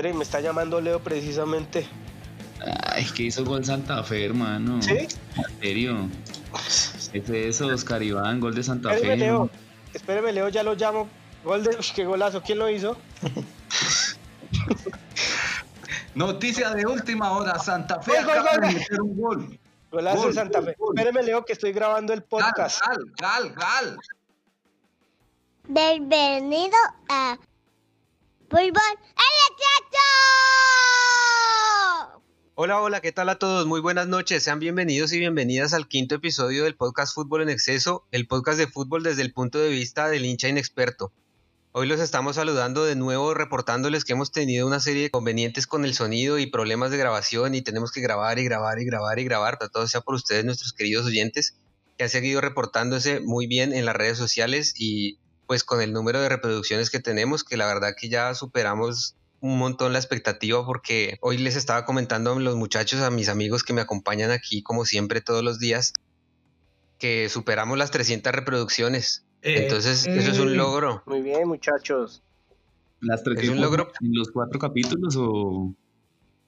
Espere, me está llamando Leo precisamente. Ay, que hizo gol Santa Fe, hermano. ¿Sí? En serio. Ese es Oscar Iván, gol de Santa Espéreme, Fe. Leo. Espéreme, Leo, ya lo llamo. Gol de. Uy, qué golazo. ¿Quién lo hizo? Noticia de última hora, Santa Fe Gol, gol, acaba gol. de meter un gol. Golazo Gol, de Santa gol, Fe. gol. Espéreme, Leo, que estoy grabando el Gal, podcast. gal, gal, gal. Bienvenido a Fútbol. Hola, hola, ¿qué tal a todos? Muy buenas noches. Sean bienvenidos y bienvenidas al quinto episodio del podcast Fútbol en Exceso, el podcast de fútbol desde el punto de vista del hincha inexperto. Hoy los estamos saludando de nuevo, reportándoles que hemos tenido una serie de inconvenientes con el sonido y problemas de grabación y tenemos que grabar y grabar y grabar y grabar. Todo sea por ustedes, nuestros queridos oyentes, que han seguido reportándose muy bien en las redes sociales y pues con el número de reproducciones que tenemos, que la verdad que ya superamos un montón la expectativa porque hoy les estaba comentando a los muchachos, a mis amigos que me acompañan aquí como siempre todos los días, que superamos las 300 reproducciones. Eh, Entonces, eso es un eh. logro. Muy bien, muchachos. ¿Las tres Es un logro. en los cuatro capítulos o...?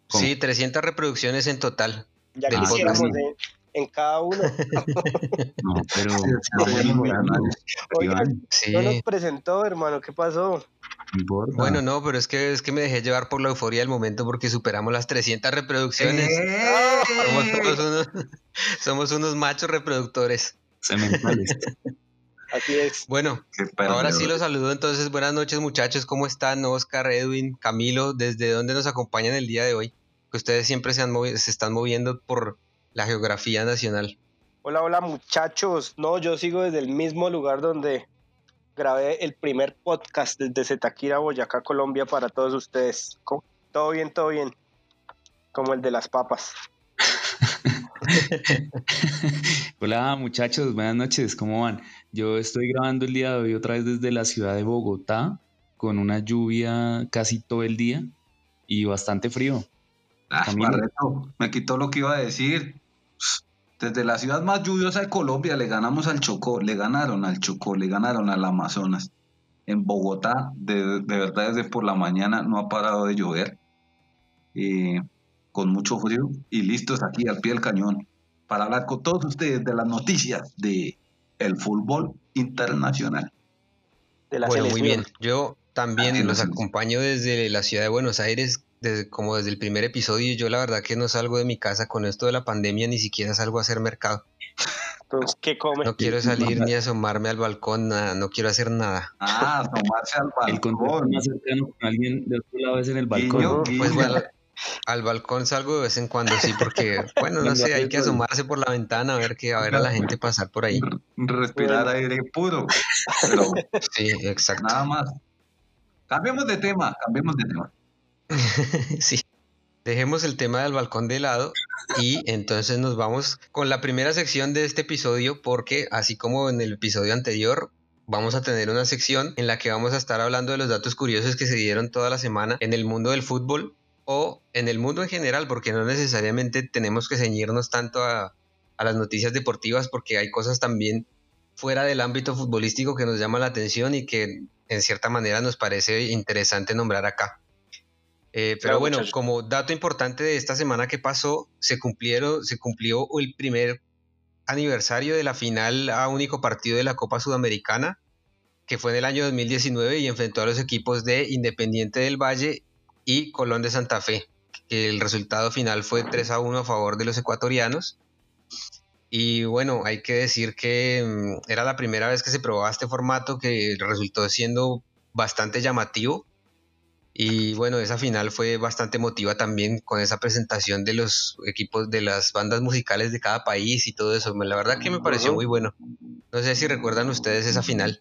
¿Cómo? Sí, 300 reproducciones en total. Ya Del quisiéramos podcast. En, cada uno. No, pero... Sí, no nos presentó, hermano. ¿Qué pasó? importa. Bueno, no, pero es que, es que me dejé llevar por la euforia del momento porque superamos las 300 reproducciones. Somos, unos, somos unos machos reproductores. Cementales. Así es. Bueno, Ahora sí los saludo entonces. Buenas noches muchachos, ¿cómo están? Oscar, Edwin, Camilo, ¿desde dónde nos acompañan el día de hoy? Que ustedes siempre se, han movi- se están moviendo por la geografía nacional. Hola, hola, muchachos. No, yo sigo desde el mismo lugar donde grabé el primer podcast desde Zetaquira, Boyacá, Colombia, para todos ustedes. ¿Cómo? Todo bien, todo bien. Como el de las papas. Hola muchachos, buenas noches, ¿cómo van? Yo estoy grabando el día de hoy otra vez desde la ciudad de Bogotá, con una lluvia casi todo el día y bastante frío. Ah. Barreto, me quitó lo que iba a decir. Desde la ciudad más lluviosa de Colombia le ganamos al Chocó, le ganaron al Chocó, le ganaron al Amazonas. En Bogotá, de, de verdad desde por la mañana no ha parado de llover, eh, con mucho frío y listos aquí al pie del cañón para hablar con todos ustedes de las noticias de el fútbol internacional. De la bueno, muy bien. Yo también Así los acompaño desde la ciudad de Buenos Aires, desde, como desde el primer episodio. Yo la verdad que no salgo de mi casa con esto de la pandemia, ni siquiera salgo a hacer mercado. Entonces, ¿qué come? No quiero salir ni asomarme al balcón, nada, no quiero hacer nada. Ah, asomarse al El contacto balcón. más cercano con alguien de otro lado es en el balcón. Guiño, Pues guiño. bueno, al balcón salgo de vez en cuando, sí, porque, bueno, no sé, hay que asomarse por la ventana a ver que a ver a la gente pasar por ahí. Respirar aire puro. Pero Sí, exacto. nada más. Cambiemos de tema, cambiemos de tema. Sí. Dejemos el tema del balcón de lado y entonces nos vamos con la primera sección de este episodio porque así como en el episodio anterior vamos a tener una sección en la que vamos a estar hablando de los datos curiosos que se dieron toda la semana en el mundo del fútbol o en el mundo en general porque no necesariamente tenemos que ceñirnos tanto a, a las noticias deportivas porque hay cosas también fuera del ámbito futbolístico que nos llaman la atención y que en cierta manera nos parece interesante nombrar acá. Eh, pero Claro, bueno, como dato importante de esta semana que pasó, se cumplieron, se cumplió el primer aniversario de la final a único partido de la Copa Sudamericana, que fue en el año 2019 y enfrentó a los equipos de Independiente del Valle y Colón de Santa Fe, que el resultado final fue 3 a 1 a favor de los ecuatorianos. Y bueno, hay que decir que mm, era la primera vez que se probaba este formato que resultó siendo bastante llamativo. Y bueno, esa final fue bastante emotiva también con esa presentación de los equipos de las bandas musicales de cada país y todo eso. La verdad que me pareció muy bueno. No sé si recuerdan ustedes esa final,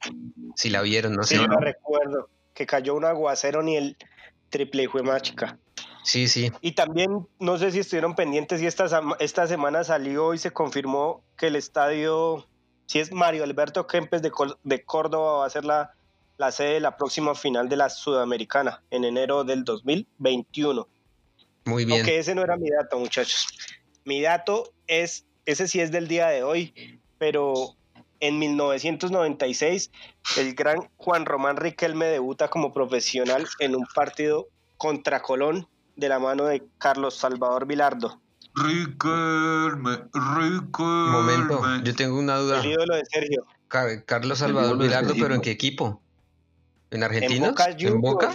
si la vieron, no Sí, sé. yo la recuerdo. Que cayó un aguacero ni el triple de machica. Sí, sí. Y también, no sé si estuvieron pendientes y esta, esta semana salió y se confirmó que el estadio, si es Mario Alberto Kempes de, de Córdoba, va a ser la, la sede de la próxima final de la Sudamericana en enero del 2021. Muy bien. Aunque ese no era mi dato, muchachos. Mi dato es, ese sí es del día de hoy, pero en 1996 el gran Juan Román Riquelme debuta como profesional en un partido contra Colón de la mano de Carlos Salvador Vilardo. Riquelme, Riquelme. Momento, yo tengo una duda. El ídolo de Sergio. Ca- Carlos Salvador Vilardo, pero ¿en qué equipo? ¿En Argentina? Boca ¿En Juniors. Boca?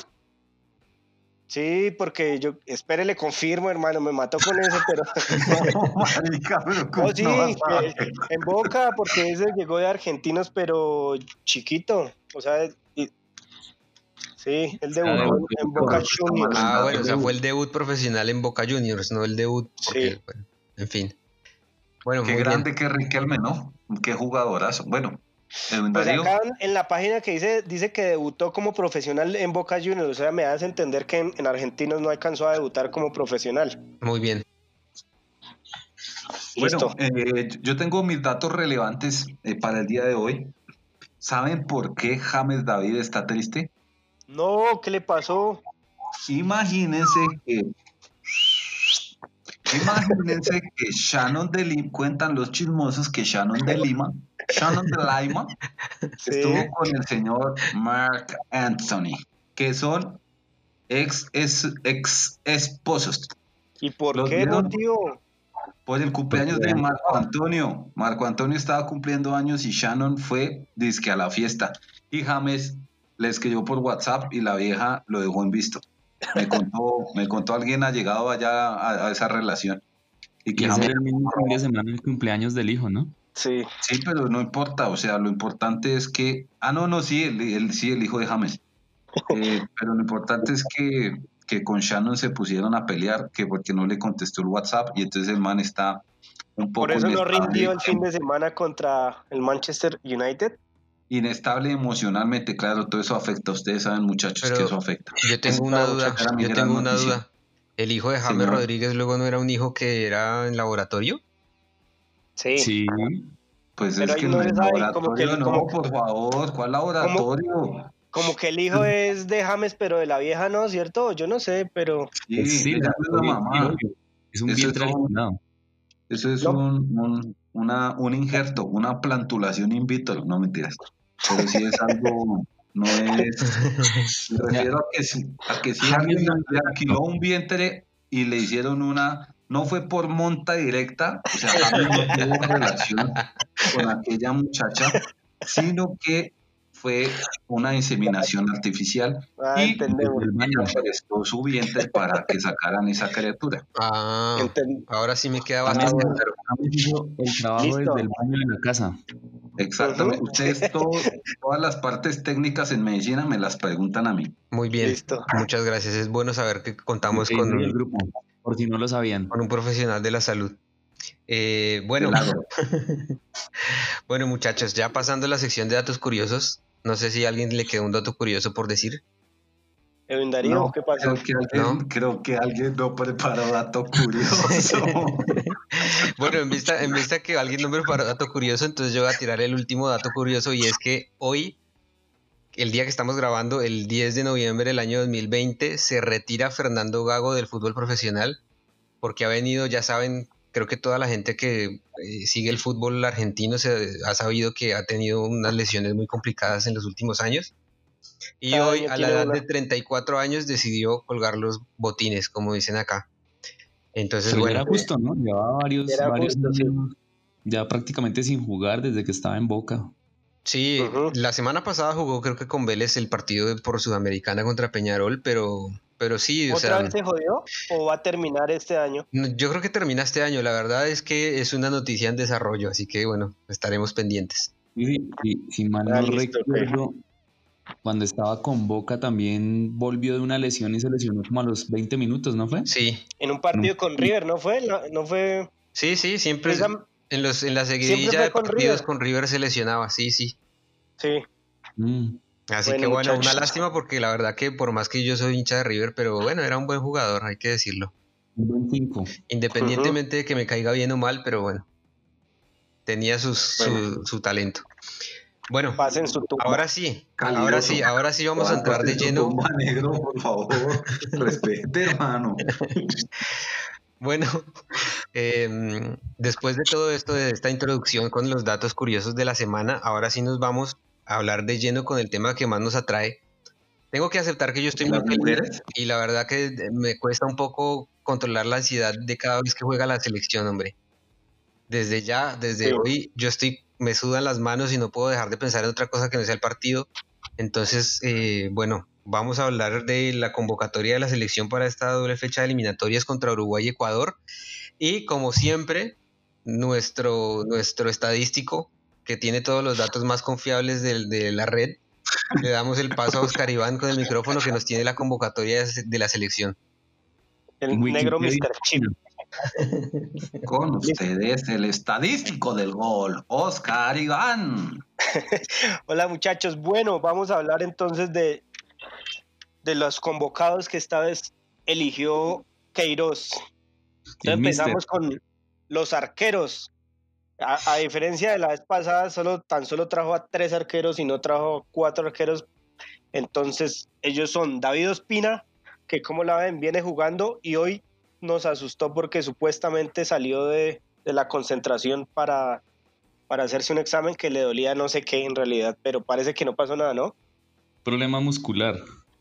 Sí, porque yo, espere, le confirmo, hermano, me mató con eso, pero No, marica, pero ¿cómo Oh, sí, en Boca, porque ese llegó de argentinos, pero chiquito, o sea, y- sí, él debutó debutó en en Boca. Juniors. Ah, bueno, o sea, fue el debut profesional en Boca Juniors, no el debut. Porque, Sí. bueno, en fin. Bueno, Qué muy grande bien. que Riquelme, ¿no? Qué jugadorazo. Bueno, Pues acá en la página que dice, dice que debutó como profesional en Boca Juniors, o sea, me hace entender que en, en argentinos no alcanzó a debutar como profesional. Muy bien. Listo. Bueno, eh, yo tengo mis datos relevantes eh, para el día de hoy. ¿Saben por qué James David está triste? No, ¿qué le pasó? Imagínense que. Imagínense que Shannon de Lima, cuentan los chismosos que Shannon de Lima, Shannon de Lima, Sí. estuvo con el señor Mark Anthony, que son ex, ex, ex esposos. ¿Y por Los qué, vieron. motivo? Por el cumpleaños de Marco Antonio. Marco Antonio estaba cumpliendo años y Shannon fue disque a la fiesta. Y James le escribió por WhatsApp y la vieja lo dejó en visto. Me contó, me contó alguien ha llegado allá a, a esa relación. Y que era el mismo fin de semana del cumpleaños del hijo, ¿no? Sí. sí, pero no importa. O sea, lo importante es que. Ah, no, no, sí, el, el- sí, el hijo de James. Eh, pero lo importante es que, que con Shannon se pusieron a pelear, que porque no le contestó el WhatsApp y entonces el man está un poco Por eso no rindió el fin de semana contra el Manchester United. Inestable emocionalmente, claro, todo eso afecta. Ustedes saben, muchachos, Pero- que eso afecta. Yo tengo una duda. Yo tengo una noticia. duda. ¿El hijo de James Señor. Rodríguez luego no era un hijo que era en laboratorio? Sí. Sí. Pues Pero es que no no es sabe, como laboratorio, que- no, como- por favor, ¿cuál laboratorio? Como que el hijo es de James, pero de la vieja no, ¿cierto? Yo no sé, pero Sí, sí, es la mamá. Es un Eso vientre es todo. alimentado. Eso es No. un, un- una, un injerto, una plantulación in vitro, no mentiras. Pero sí es algo, no es. Me refiero a que si, a que si James alguien le alquiló un vientre y le hicieron una. No fue por monta directa, o sea, no tuvo relación con aquella muchacha, sino que fue una inseminación artificial ah, Y- entendemos. El baño. prestó su vientre para que sacaran esa criatura. Ah, ahora sí me queda bastante claro. El trabajo Listo. desde el baño de la casa. Exactamente. Ustedes todo- todas las partes técnicas en medicina me las preguntan a mí. Muy bien. Listo. Muchas gracias. Es bueno saber que contamos Sí, con el un, grupo, por si no lo sabían. con un profesional de la salud. Eh, bueno, bueno, muchachos, ya pasando a la sección de datos curiosos, no sé si a alguien le quedó un dato curioso por decir. Edwin Darío, No, ¿qué pasó? Creo que, alguien, ¿No? creo que alguien no preparó dato curioso. Bueno, en vista, en vista que alguien no me preparó dato curioso, entonces yo voy a tirar el último dato curioso y es que hoy, el día que estamos grabando, el 10 de noviembre del año 2020, se retira Fernando Gago del fútbol profesional porque ha venido, ya saben, creo que toda la gente que eh, sigue el fútbol argentino se ha sabido que ha tenido unas lesiones muy complicadas en los últimos años. Y Cada hoy, a la edad una. de 34 años, decidió colgar los botines, como dicen acá. Entonces, Pero bueno, era justo, ¿no? Llevaba varios, varios justo, sí. años ya prácticamente sin jugar desde que estaba en Boca. Sí, la semana pasada jugó creo que con Vélez el partido de- por Sudamericana contra Peñarol, pero, pero sí, o ¿Otra sea, vez se jodió o va a terminar este año? yo creo que termina este año. La verdad es que es una noticia en desarrollo, así que bueno, estaremos pendientes. Y, y- si mal Ah, no recuerdo, cuando estaba con Boca también volvió de una lesión y se lesionó como a los 20 minutos, ¿no fue? Sí, En un partido con River, ¿no fue? No, no fue... sí, sí, siempre Esa- en los en la seguidilla de con partidos River. con River se lesionaba, sí, sí. Sí. Mm. Así Bueno, que bueno, una lástima porque la verdad que por más que yo soy hincha de River, pero bueno, era un buen jugador, hay que decirlo. Un buen cinco. Independientemente de que me caiga bien o mal, pero bueno, tenía sus, su, su talento. Bueno, Pasen su tumba. ahora sí, Calidoso. ahora sí, ahora sí vamos a entrar de lleno. Tumba negro, por favor. Respete, hermano. Bueno, em, después de todo esto, de esta introducción con los datos curiosos de la semana, ahora sí nos vamos a hablar de lleno con el tema que más nos atrae. Tengo que aceptar que yo estoy muy ¿Las feliz y la verdad que me cuesta un poco controlar la ansiedad de cada vez que juega la selección, hombre. Desde ya, desde Sí. hoy, yo estoy, me sudan las manos y no puedo dejar de pensar en otra cosa que no sea el partido. Entonces, eh, bueno, vamos a hablar de la convocatoria de la selección para esta doble fecha de eliminatorias contra Uruguay y Ecuador. Y como siempre, nuestro, nuestro estadístico, que tiene todos los datos más confiables del- de, la red, le damos el paso a Oscar Iván con el micrófono que nos tiene la convocatoria de, de la selección. El negro. Mr. Chip. Con ustedes, el estadístico del gol, Oscar Iván. Hola muchachos, bueno, vamos a hablar entonces de, de los convocados que esta vez eligió Queiroz. Entonces empezamos con los arqueros. A, a diferencia de la vez pasada, solo, tan solo trajo a tres arqueros y no trajo cuatro arqueros. Entonces ellos son David Ospina, que como la ven, viene jugando y hoy nos asustó porque supuestamente salió de, de la concentración para, para hacerse un examen que le dolía no sé qué en realidad, pero parece que no pasó nada, ¿no? Problema muscular.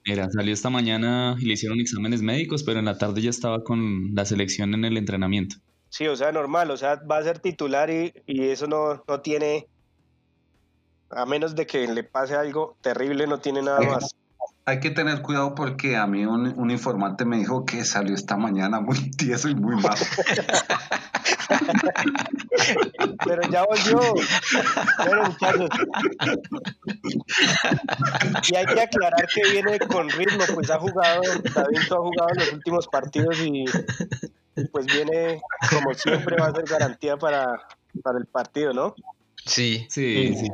Era, salió esta mañana y le hicieron exámenes médicos, pero en la tarde ya estaba con la selección en el entrenamiento. Sí, o sea, normal, o sea, va a ser titular y, y eso no, no tiene, a menos de que le pase algo terrible, no tiene nada más. Hay que tener cuidado porque a mí un, un informante me dijo que salió esta mañana muy tieso y muy malo. Pero ya volvió. Bueno, muchachos. Y hay que aclarar que viene con ritmo, pues ha jugado, David ha jugado en los últimos partidos y pues viene, como siempre, va a ser garantía para, para el partido, ¿no? Sí, Sí, Sí. sí,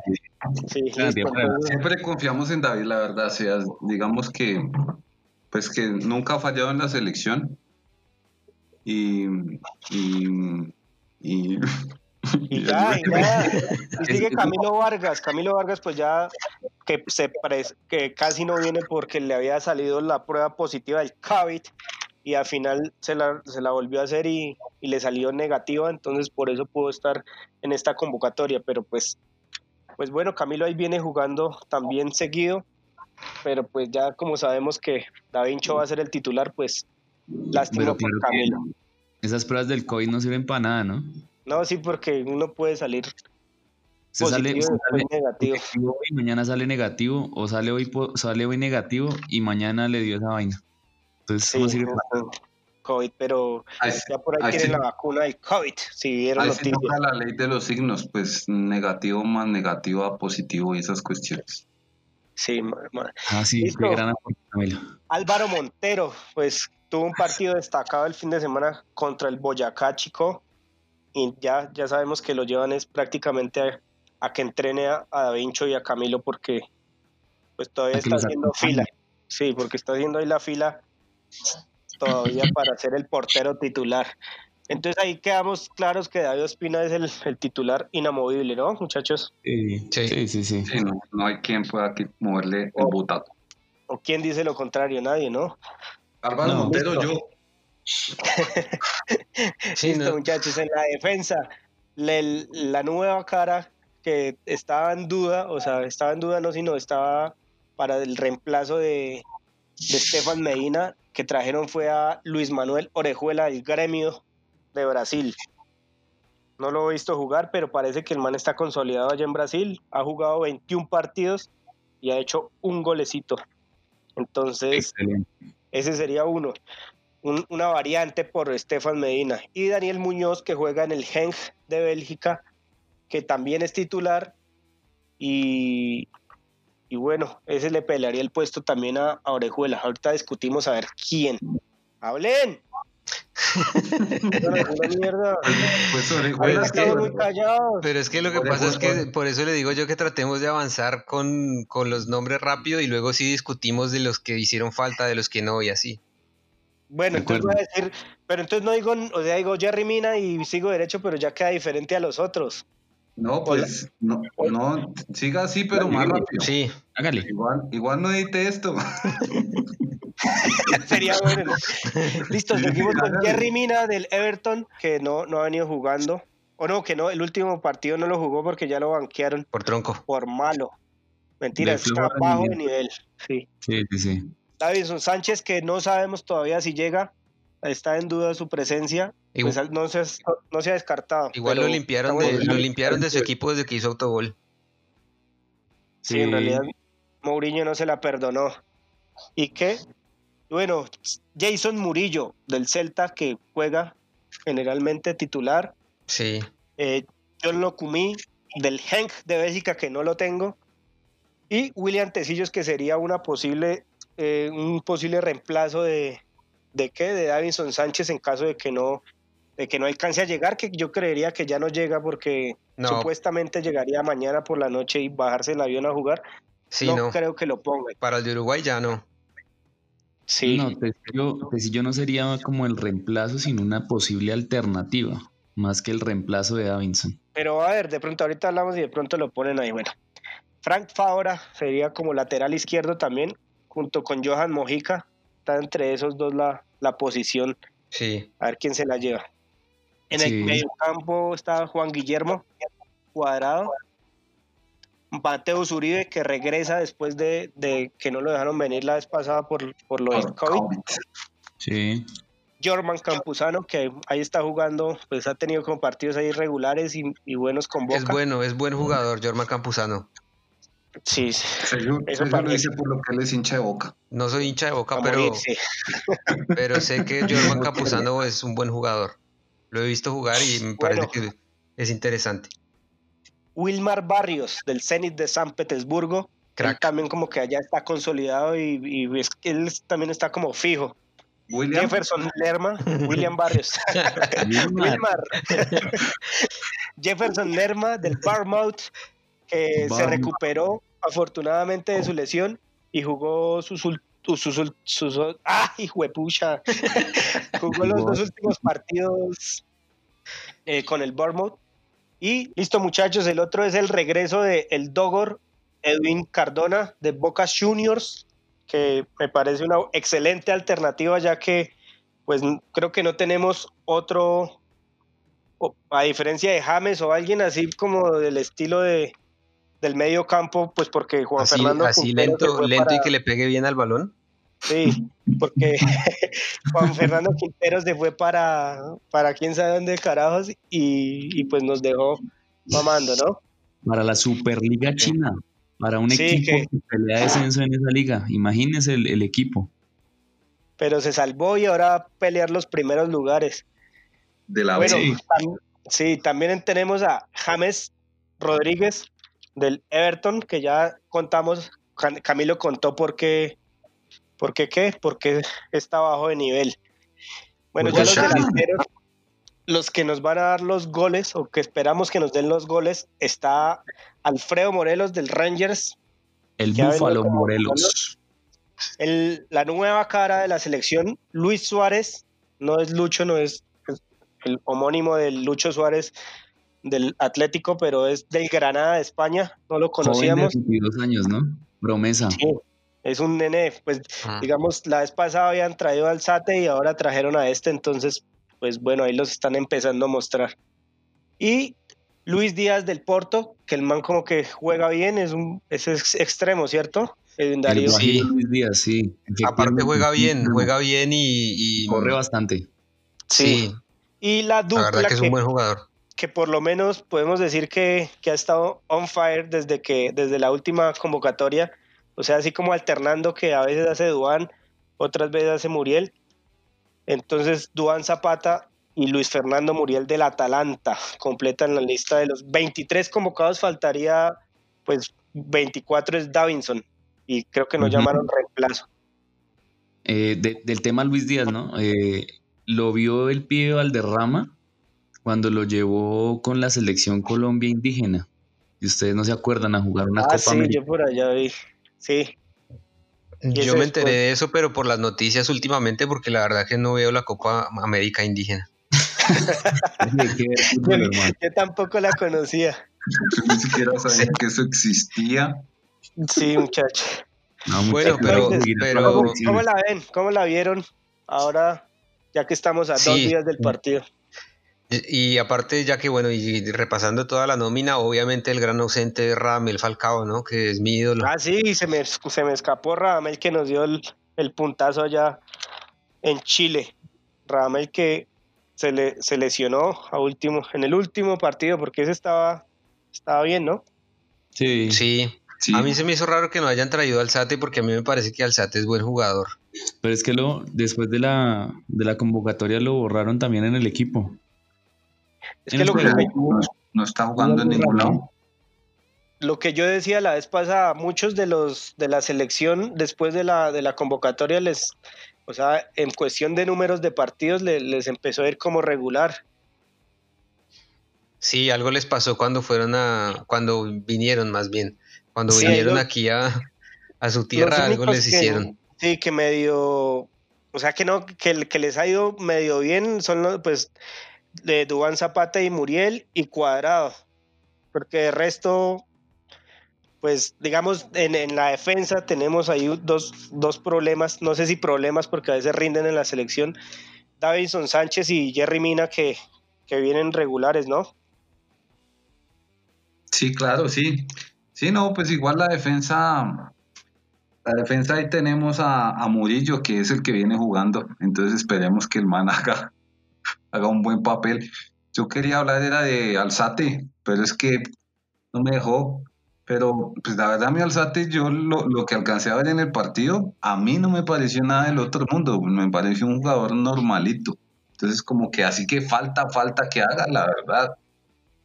sí. Siempre confiamos en David, la verdad. O sea, digamos que, pues que nunca ha fallado en la selección. Y. Y. y- Y ya, y ya. Y sigue Camilo Vargas. Camilo Vargas, pues ya que se pres- que casi no viene porque le había salido la prueba positiva del COVID y al final se la, se la volvió a hacer y, y le salió negativa, entonces por eso pudo estar en esta convocatoria. Pero pues, pues bueno, Camilo ahí viene jugando también seguido, pero pues ya como sabemos que Da Vinci va a ser el titular, pues lástima por Camilo. esas pruebas del COVID no sirven para nada, ¿no? No, sí, porque uno puede salir Se sale, se y negativo. hoy, mañana sale negativo, o sale hoy, sale hoy negativo y mañana le dio esa vaina. Entonces, Sí, ¿cómo sirve para ujú, COVID, pero Ahí, ya por ahí sí- la vacuna del COVID, si vieron ahí sí toca la ley de los signos, pues negativo más negativo a positivo y esas cuestiones. Sí, Ah, sí, gran. Álvaro Montero, pues tuvo un partido destacado el fin de semana contra el Boyacá Chico y ya, ya sabemos que lo llevan es prácticamente a, a que entrene a, a Da Vinci y a Camilo porque pues todavía está haciendo fila. Sí, porque está haciendo ahí la fila todavía para ser el portero titular. Entonces ahí quedamos claros que David Ospina es el, el titular inamovible, ¿no, muchachos? Sí, Sí. sí, sí. sí. Sí, no, no hay quien pueda moverle el Oh. butato. ¿O quién dice lo contrario? Nadie, ¿no? Álvaro No. Montero, Listo. yo. sí, Listo, no, muchachos, en la defensa, le- la nueva cara que estaba en duda, o sea, estaba en duda no, sino estaba para el reemplazo de, de Estefan Medina, que trajeron fue a Luis Manuel Orejuela del gremio de Brasil. No lo he visto jugar, pero parece que el man está consolidado allá en Brasil, ha jugado 21 partidos y ha hecho un golecito. Entonces, Excelente. ese sería uno. Un- una variante por Estefan Medina. Y Daniel Muñoz, que juega en el Genk de Bélgica, que también es titular. Y, y bueno, ese le pelearía el puesto también a, a Orejuela. Ahorita discutimos a ver quién. ¡Hablen! Bueno, una mierda. Pues Orejuela, es que- estamos muy callados. Pero es que lo que pasa es que por eso le digo yo que tratemos de avanzar con, con los nombres rápido y luego sí discutimos de los que hicieron falta, de los que no y así. Bueno, entonces voy a decir, pero entonces no digo, o sea, digo Jerry Mina y sigo derecho, pero ya queda diferente a los otros. No, pues no, no, siga así, pero más rápido. Sí, Hágale. Igual, igual no edite esto. Sería bueno. ¿no? Listo, seguimos con Jerry Mina del Everton, que no, no ha venido jugando. O no, que no, el último partido no lo jugó porque ya lo banquearon por tronco. por malo. Mentira, está bajo de nivel. Sí. Sí, sí, sí. Davinson Sánchez, que no sabemos todavía si llega, está en duda su presencia, pues no se, no se ha descartado. Igual lo limpiaron, de, lo limpiaron de su equipo desde que hizo autogol. Sí, en realidad Mourinho no se la perdonó. ¿Y qué? Bueno, Jason Murillo del Celta, que juega generalmente titular. Sí. Eh, John Locumí del Henk de Bélgica, que no lo tengo. Y William Tecillos, que sería una posible, eh, un posible reemplazo de, de qué? De Davinson Sánchez en caso de que no de que no alcance a llegar, que yo creería que ya no llega porque No. supuestamente llegaría mañana por la noche y bajarse el avión a jugar. Sí, no, no. creo que lo pongan. Para el de Uruguay ya no. Sí, No, Tecillo, Tecillo no sería como el reemplazo, sino una posible alternativa, más que el reemplazo de Davinson. pero a ver, de pronto ahorita hablamos y de pronto lo ponen ahí. Bueno, Frank Fabra sería como lateral izquierdo también, junto con Johan Mojica. Está entre esos dos la, la posición. Sí. A ver quién se la lleva. En Sí. el mediocampo está Juan Guillermo Cuadrado. Mateus Uribe, que regresa después de, de que no lo dejaron venir la vez pasada por, por lo del COVID. Sí. Jorman Campuzano, que ahí está jugando, pues ha tenido como partidos ahí regulares y, y buenos con Boca. Es bueno, es buen jugador, Jorman Campuzano. Sí, sí. Eso, eso lo dice por lo que él es hincha de boca. No soy hincha de boca, pero, morirse. pero sé que Jorman Campuzano es un buen jugador. Lo he visto jugar y me parece Bueno. que es interesante. Wilmar Barrios, del Zenit de San Petersburgo. Él Crack. también como que allá está consolidado y, y es que él también está como fijo. William, Jefferson Lerma, William Barrios. Wilmar. Jefferson Lerma del Barmouth, que se Bournemouth. recuperó afortunadamente de su lesión y jugó sus, sus, sus, sus- ¡ah, hijo de pucha! jugó los dos últimos partidos eh, con el Bournemouth. Y listo, muchachos, el otro es el regreso de el Dogor Edwin Cardona de Boca Juniors, que me parece una excelente alternativa, ya que pues creo que no tenemos otro, a diferencia de James o alguien así como del estilo de del medio campo, pues porque Juan Así, Fernando así Quintero lento, lento y para- que le pegue bien al balón. Sí, porque Juan Fernando Quintero se fue para, para quién sabe dónde carajos y, y pues nos dejó mamando, ¿no? Para la Superliga China, para un Sí, equipo que- que pelea descenso en esa liga. Imagínense el, el equipo. Pero se salvó y ahora va a pelear los primeros lugares. de la Bueno, tam- sí, también tenemos a James Rodríguez del Everton, que ya contamos, Cam- Camilo contó por qué, por qué qué, porque está bajo de nivel. Bueno, ya Porque los delanteros, los que nos van a dar los goles, o que esperamos que nos den los goles, está Alfredo Morelos del Rangers, El Búfalo Morelos. el, la nueva cara de la selección, Luis Suárez, no es Lucho, no es es el homónimo del Lucho Suárez del Atlético, pero es del Granada de España, no lo Joven de conocíamos. 22 años, ¿no? Promesa. Sí, es un nene, pues Ah. digamos, la vez pasada habían traído al Sate y ahora trajeron a este, entonces, pues bueno, ahí los están empezando a mostrar. Y Luis Díaz del Porto, que el man como que juega bien, es un es ex- extremo, ¿cierto? Edwin El Darío. Sí. Luis Díaz, sí. Aparte juega bien, juega bien y, y- Corre bastante. sí, Y la la dupla verdad que es que, un buen jugador. Que por lo menos podemos decir que, que ha estado on fire desde que desde la última convocatoria, o sea, así como alternando que a veces hace Duan, otras veces hace Muriel. Entonces, Duan Zapata y Luis Fernando Muriel del Atalanta completan la lista de los 23 convocados, faltaría pues 24 es Davinson y creo que no Ujú. llamaron reemplazo. Eh, de- del tema Luis Díaz, ¿no? Eh, lo vio el pibe Valderrama cuando lo llevó con la selección Colombia indígena. Y ustedes no se acuerdan a jugar una Ah, Copa sí, América. yo por allá vi. Sí, Yo me enteré de eso, pero por las noticias últimamente, porque la verdad que no veo la Copa América indígena. Yo tampoco la conocía. Yo ni siquiera sabía que eso existía. Sí, muchacho. No, Bueno, pero- ¿Cómo, cómo la ven? ¿Cómo la vieron ahora, ya que estamos a dos días del partido? Y, aparte, ya que bueno, y repasando toda la nómina, obviamente el gran ausente es Radamel Falcao, ¿no? Que es mi ídolo. Ah, sí, se me, se me escapó Radamel que nos dio el, el puntazo allá en Chile. Radamel que se, le, se lesionó a último, en el último partido, porque ese estaba, estaba bien, ¿no? Sí. Sí. Sí. A mí se me hizo raro que no hayan traído al Sate porque a mí me parece que Alzate es buen jugador. Pero es que lo, después de la, de la convocatoria lo borraron también en el equipo. Es que lo que, no, no está jugando en ningún lado. lo que yo decía la vez pasada, muchos de los de la selección después de la, de la convocatoria les, o sea, en cuestión de números de partidos le- les empezó a ir como regular. Sí, algo les pasó cuando fueron a, cuando vinieron más bien, cuando Sí, vinieron aquí a, a su tierra, algo les que- hicieron. Sí, que medio, o sea, que no, que, que les ha ido medio bien son los, pues, de Dubán Zapata y Muriel y Cuadrado. Porque de resto, pues, digamos, en, en la defensa tenemos ahí dos, dos problemas, no sé si problemas porque a veces rinden en la selección. Davinson Sánchez y Jerry Mina que, que vienen regulares, ¿no? Sí, claro, sí. Sí, no, pues igual la defensa, la defensa ahí tenemos a, a Murillo, que es el que viene jugando. Entonces esperemos que el man haga, haga un buen papel. Yo quería hablar era de Alzate, pero es que no me dejó. Pero pues la verdad mi Alzate, yo lo, lo que alcancé a ver en el partido, a mí no me pareció nada del otro mundo, me pareció un jugador normalito. Entonces como que así que falta, falta que haga, la verdad.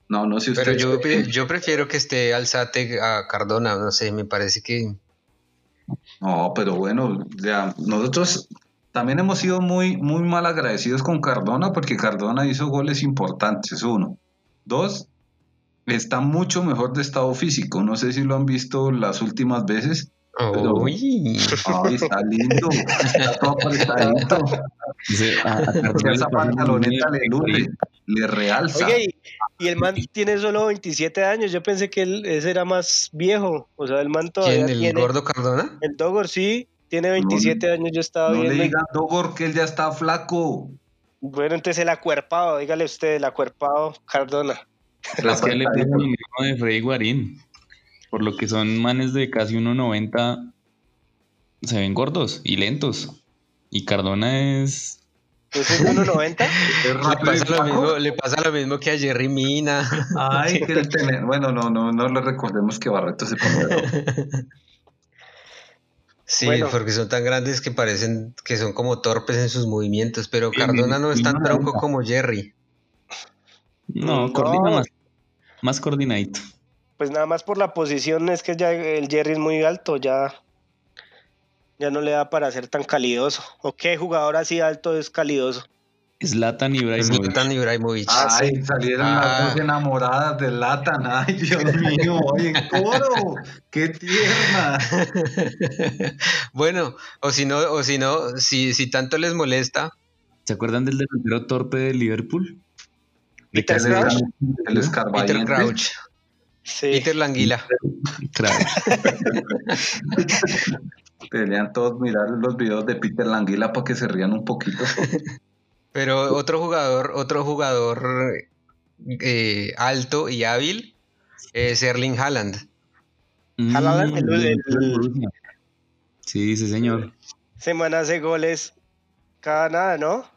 No, no sé Pero ustedes. yo, yo prefiero que esté Alzate a Cardona, no sé, me parece que No, pero bueno, ya, nosotros también hemos sido muy, muy mal agradecidos con Cardona porque Cardona hizo goles importantes, uno. Dos, está mucho mejor de estado físico. No sé si lo han visto las últimas veces. Pero- Uy. Ay, está lindo, está todo apretadito. A- a esa pantaloneta le luce, le realza. Oye, y, y el man tiene solo 27 años, yo pensé que él, ese era más viejo, o sea, el man todavía ¿Quién, el tiene... gordo Cardona? El Dogor sí, tiene 27 años, yo estaba no le viendo. y- digan Dogor que él ya está flaco. Bueno, entonces el acuerpado, dígale usted, el acuerpado Cardona. Pero es que le pasa Apretadito. lo mismo de Freddy Guarín. Por lo que son manes de casi 1.90, se ven gordos y lentos. Y Cardona es. Es 1.90. Es Le pasa, lo mismo, le pasa lo mismo que a Jerry Mina. Ay, quiere tener. Bueno, no, no, no le recordemos que Barreto se pone. Sí, Bueno. porque son tan grandes que parecen que son como torpes en sus movimientos, pero Sí, Cardona no es tan tronco como Jerry. No, No. coordina más. Más coordinadito. Pues nada más por la posición es que ya el Jerry es muy alto, ya, ya no le da para ser tan calidoso. ¿O qué jugador así alto es calidoso? Zlatan Ibrahimovic. Zlatan Ibrahimovic. Ay, salieron Ah. las dos enamoradas de Latan. Ay, Dios mío, oye, en coro. Qué tierna. bueno, o si no, o si no, si, si tanto les molesta, ¿Se acuerdan del delantero torpe de Liverpool? Peter Crouch. El Peter. Crouch, Sí. Peter Languila. Crouch. Deberían todos mirar los videos de Peter Languila para que se rían un poquito. Pero otro jugador, otro jugador eh, alto y hábil es Erling Haaland. Haaland, Mm, el- el- Borussia. Sí, sí, señor. Semana hace goles cada nada, ¿no?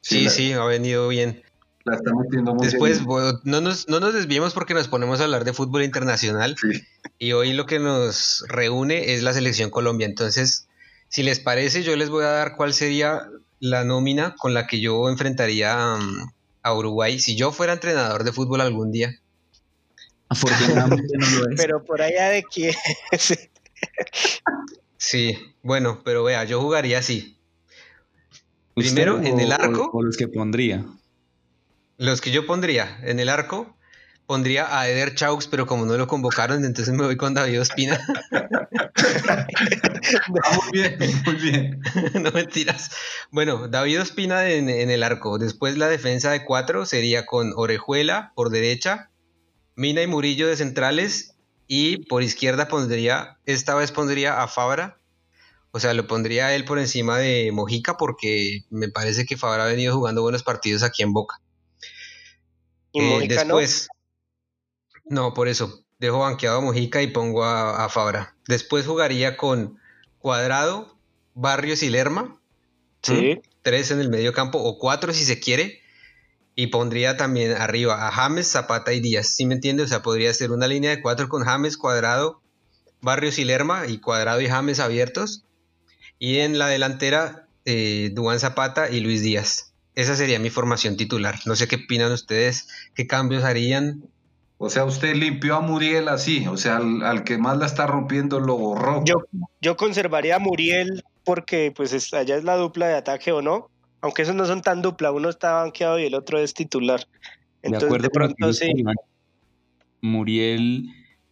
Sí, la- sí, ha venido bien. La está metiendo muy Después, bueno, no nos, no nos desviemos porque nos ponemos a hablar de fútbol internacional Sí. y hoy lo que nos reúne es la selección Colombia. Entonces, si les parece, yo les voy a dar cuál sería la nómina con la que yo enfrentaría um, a Uruguay si yo fuera entrenador de fútbol algún día. Afortunadamente no lo es. Pero por allá de quién. Sí. Sí, bueno, pero vea, yo jugaría así. ¿Usted primero, o- en el o- arco. O, los que pondría. Los que yo pondría en el arco, pondría a Eder Chaux, pero como no lo convocaron, entonces me voy con David Ospina. Muy bien, muy bien. no mentiras. Bueno, David Ospina en, en el arco. Después la defensa de cuatro sería con Orejuela por derecha, Mina y Murillo de centrales y por izquierda pondría, esta vez pondría a Fabra. O sea, lo pondría a él por encima de Mojica porque me parece que Fabra ha venido jugando buenos partidos aquí en Boca. ¿Y Eh, Mojica no? No? por eso, dejo banqueado a Mojica y pongo a, a Fabra. Después jugaría con Cuadrado, Barrios y Lerma. Sí. Tres en el medio campo, o cuatro si se quiere. Y pondría también arriba a James, Zapata y Díaz. ¿Sí me entiende? O sea, podría ser una línea de cuatro con James, Cuadrado, Barrios y Lerma, y Cuadrado y James abiertos. Y en la delantera, eh, Duván Zapata y Luis Díaz. Esa sería mi formación titular. No sé qué opinan ustedes, qué cambios harían. O sea, usted limpió a Muriel así, o sea, al, al que más la está rompiendo lo borró. Yo, yo conservaría a Muriel porque pues es- allá es la dupla de ataque o no. Aunque esos no son tan dupla, uno está banqueado y el otro es titular. De Entonces acuerdo de lo que pronto sí. Muriel,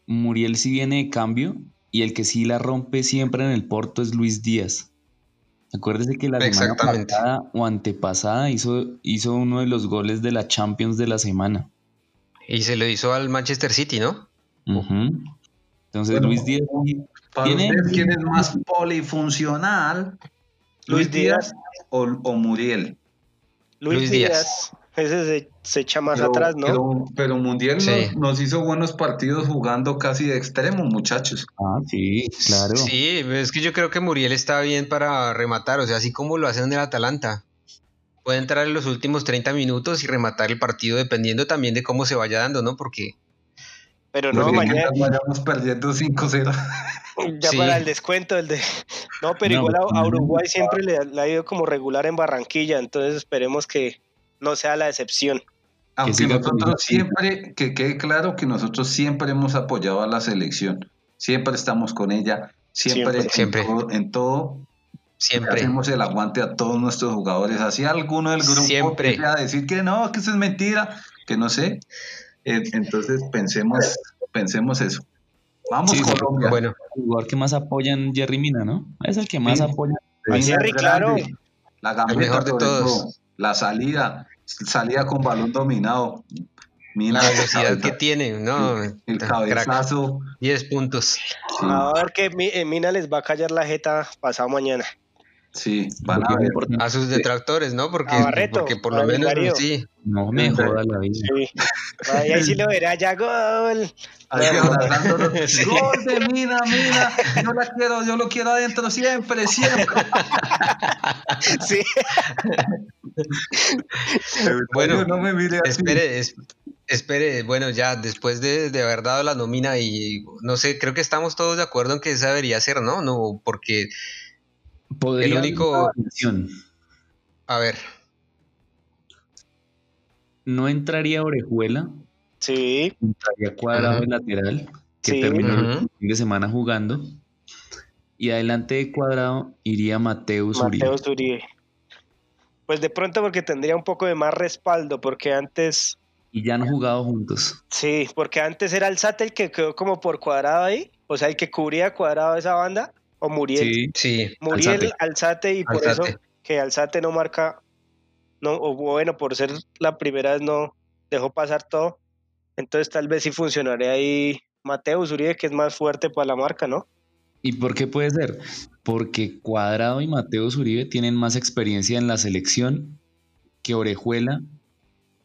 Muriel sí viene de cambio y el que sí la rompe siempre en el Porto es Luis Díaz. Acuérdese que la semana pasada o antepasada hizo, hizo uno de los goles de la Champions de la semana. Y se lo hizo al Manchester City, ¿no? Entonces Bueno, Luis Díaz Para ¿Tiene? usted, ¿quién es más polifuncional? Luis Díaz. o, o Muriel? Luis, Luis Díaz. Díaz. Ese se, se echa más Pero- atrás, ¿no? Pero, pero Mundial Sí. nos, nos hizo buenos partidos jugando casi de extremo, muchachos. Ah, sí, claro. Sí, es que yo creo que Muriel está bien para rematar, o sea, así como lo hacen en el Atalanta. Puede entrar en los últimos 30 minutos y rematar el partido dependiendo también de cómo se vaya dando, ¿no? Porque Pero no, Porque mañana vayamos perdiendo 5-0. ya Sí. para el descuento, el de... No, pero No, igual a, a no. Uruguay siempre le, le ha ido como regular en Barranquilla, entonces esperemos que no sea la excepción. Aunque nosotros siempre, que quede claro que nosotros siempre hemos apoyado a la selección. Siempre estamos con ella. Siempre, Siempre. En, todo, en todo siempre. hacemos el aguante a todos nuestros jugadores. Así alguno del grupo Siempre. a decir que no, que eso es mentira, que no sé. Eh, entonces pensemos, pensemos eso. Vamos Sí, Colombia. Bueno, El jugador que más apoyan Jerry Mina, ¿no? Es el que más Sí. apoya. Jerry, claro. La gambeta mejor de todos. todo. La salida, salida con balón dominado. Mina, la el velocidad cabeza- que tiene, ¿no? el cabezazo. 10 puntos. Sí, A ver que eh, Mina les va a callar la jeta pasado mañana. Sí, van a ver. A sus detractores, ¿no? Porque, A Barreto, porque por lo menos Darío. sí. No me joda la vida. Sí. Ahí, ahí sí lo verá ya gol. Gol de Mina, Mina. Yo la quiero, yo lo quiero adentro siempre, siempre. Sí. Bueno, no me mire así. Espere, es- espere, bueno, ya después de, de haber dado la nómina y no sé, creo que estamos todos de acuerdo en que esa debería ser, ¿no? No, porque, Podría El único- a ver, No entraría Orejuela, Sí. entraría cuadrado de lateral, que Sí. terminó el fin de semana jugando. Y adelante de cuadrado iría Mateus Uribe. Mateo Zuribe. Pues de pronto porque tendría un poco de más respaldo, porque antes, Y ya han jugado juntos. sí, porque antes era el que quedó como por cuadrado ahí, o sea, el que cubría cuadrado esa banda, o Muriel. Sí, sí, Muriel, Alzate. Alzate, y por Alzate. eso que Alzate no marca, no, o bueno, por ser la primera vez no dejó pasar todo, entonces tal vez sí funcionaría ahí Mateo Uribe, que es más fuerte para la marca, ¿no? ¿Y por qué puede ser? Porque Cuadrado y Mateus Uribe tienen más experiencia en la selección que Orejuela